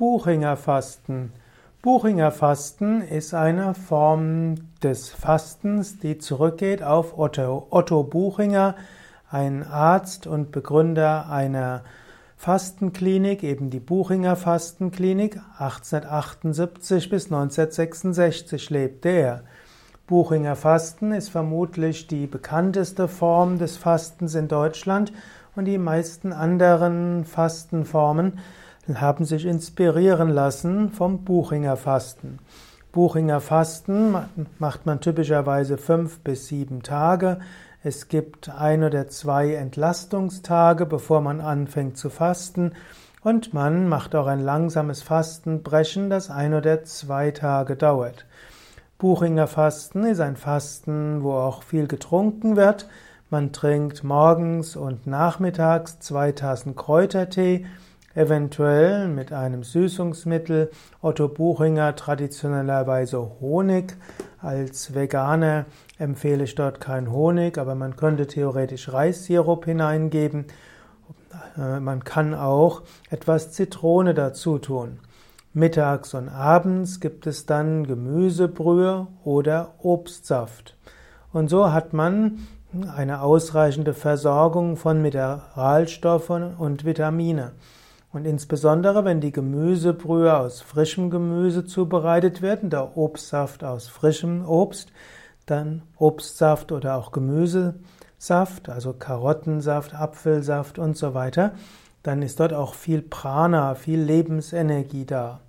Buchinger Fasten. Buchinger Fasten ist eine Form des Fastens, die zurückgeht auf Otto, Otto Buchinger, ein Arzt und Begründer einer Fastenklinik, eben die Buchinger Fastenklinik. 1878 bis 1966 lebte er. Buchinger Fasten ist vermutlich die bekannteste Form des Fastens in Deutschland und die meisten anderen Fastenformen haben sich inspirieren lassen vom Buchinger Fasten. Buchinger Fasten macht man typischerweise fünf bis sieben Tage. Es gibt ein oder zwei Entlastungstage, bevor man anfängt zu fasten. Und man macht auch ein langsames Fastenbrechen, das ein oder zwei Tage dauert. Buchinger Fasten ist ein Fasten, wo auch viel getrunken wird. Man trinkt morgens und nachmittags zwei Tassen Kräutertee eventuell mit einem Süßungsmittel. Otto Buchinger traditionellerweise Honig. Als Veganer empfehle ich dort kein Honig, aber man könnte theoretisch Reissirup hineingeben. Äh, man kann auch etwas Zitrone dazu tun. Mittags und abends gibt es dann Gemüsebrühe oder Obstsaft. Und so hat man eine ausreichende Versorgung von Mineralstoffen und Vitamine. Und insbesondere, wenn die Gemüsebrühe aus frischem Gemüse zubereitet wird, der Obstsaft aus frischem Obst, dann Obstsaft oder auch Gemüsesaft, also Karottensaft, Apfelsaft und so weiter, dann ist dort auch viel Prana, viel Lebensenergie da.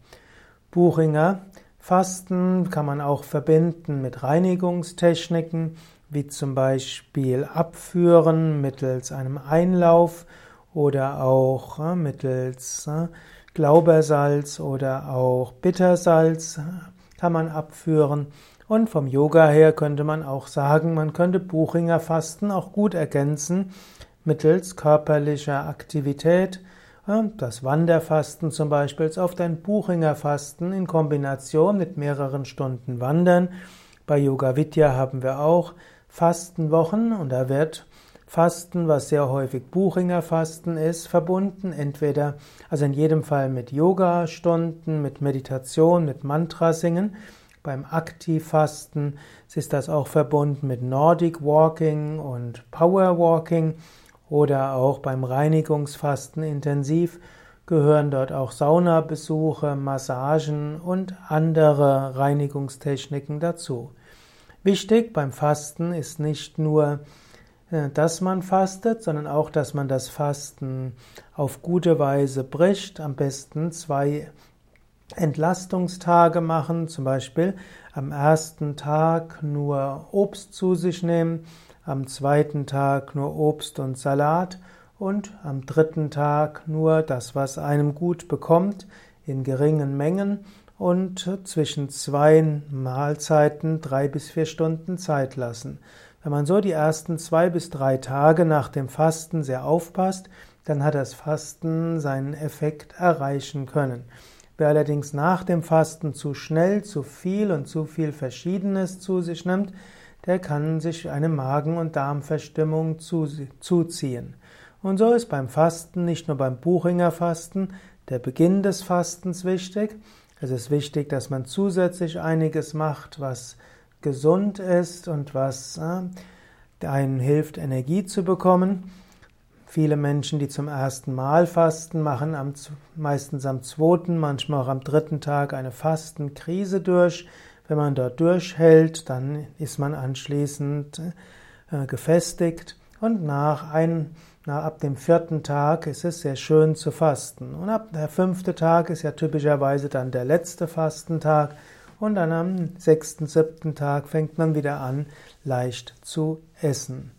Buchinger Fasten kann man auch verbinden mit Reinigungstechniken, wie zum Beispiel Abführen mittels einem Einlauf oder auch äh, mittels äh, Glaubersalz oder auch Bittersalz äh, kann man abführen. Und vom Yoga her könnte man auch sagen, man könnte Buchinger Fasten auch gut ergänzen mittels körperlicher Aktivität. Das Wanderfasten zum Beispiel ist oft ein Buchinger Fasten in Kombination mit mehreren Stunden Wandern. Bei Yoga Vidya haben wir auch Fastenwochen und da wird Fasten, was sehr häufig Buchinger Fasten ist, verbunden, entweder, also in jedem Fall mit Yoga-Stunden, mit Meditation, mit Mantra singen. Beim Aktivfasten ist das auch verbunden mit Nordic Walking und Power Walking oder auch beim Reinigungsfasten intensiv gehören dort auch Saunabesuche, Massagen und andere Reinigungstechniken dazu. Wichtig beim Fasten ist nicht nur dass man fastet, sondern auch, dass man das Fasten auf gute Weise bricht. Am besten zwei Entlastungstage machen, zum Beispiel am ersten Tag nur Obst zu sich nehmen, am zweiten Tag nur Obst und Salat und am dritten Tag nur das, was einem gut bekommt, in geringen Mengen und zwischen zwei Mahlzeiten drei bis vier Stunden Zeit lassen. Wenn man so die ersten zwei bis drei Tage nach dem Fasten sehr aufpasst, dann hat das Fasten seinen Effekt erreichen können. Wer allerdings nach dem Fasten zu schnell, zu viel und zu viel Verschiedenes zu sich nimmt, der kann sich eine Magen- und Darmverstimmung zuziehen. Und so ist beim Fasten, nicht nur beim Buchinger Fasten, der Beginn des Fastens wichtig. Es ist wichtig, dass man zusätzlich einiges macht, was gesund ist und was äh, einen hilft, Energie zu bekommen. Viele Menschen, die zum ersten Mal fasten, machen am, meistens am zweiten, manchmal auch am dritten Tag eine Fastenkrise durch. Wenn man dort durchhält, dann ist man anschließend äh, gefestigt und nach ein, na, ab dem vierten Tag ist es sehr schön zu fasten. Und ab der fünfte Tag ist ja typischerweise dann der letzte Fastentag und dann am sechsten, siebten Tag fängt man wieder an, leicht zu essen.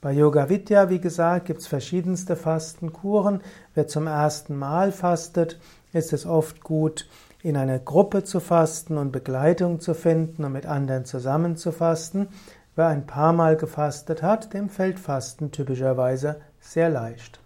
Bei Yoga Vidya, wie gesagt, gibt es verschiedenste Fastenkuren. Wer zum ersten Mal fastet, ist es oft gut, in einer Gruppe zu fasten und Begleitung zu finden und mit anderen zusammen zu fasten. Wer ein paar Mal gefastet hat, dem fällt Fasten typischerweise sehr leicht.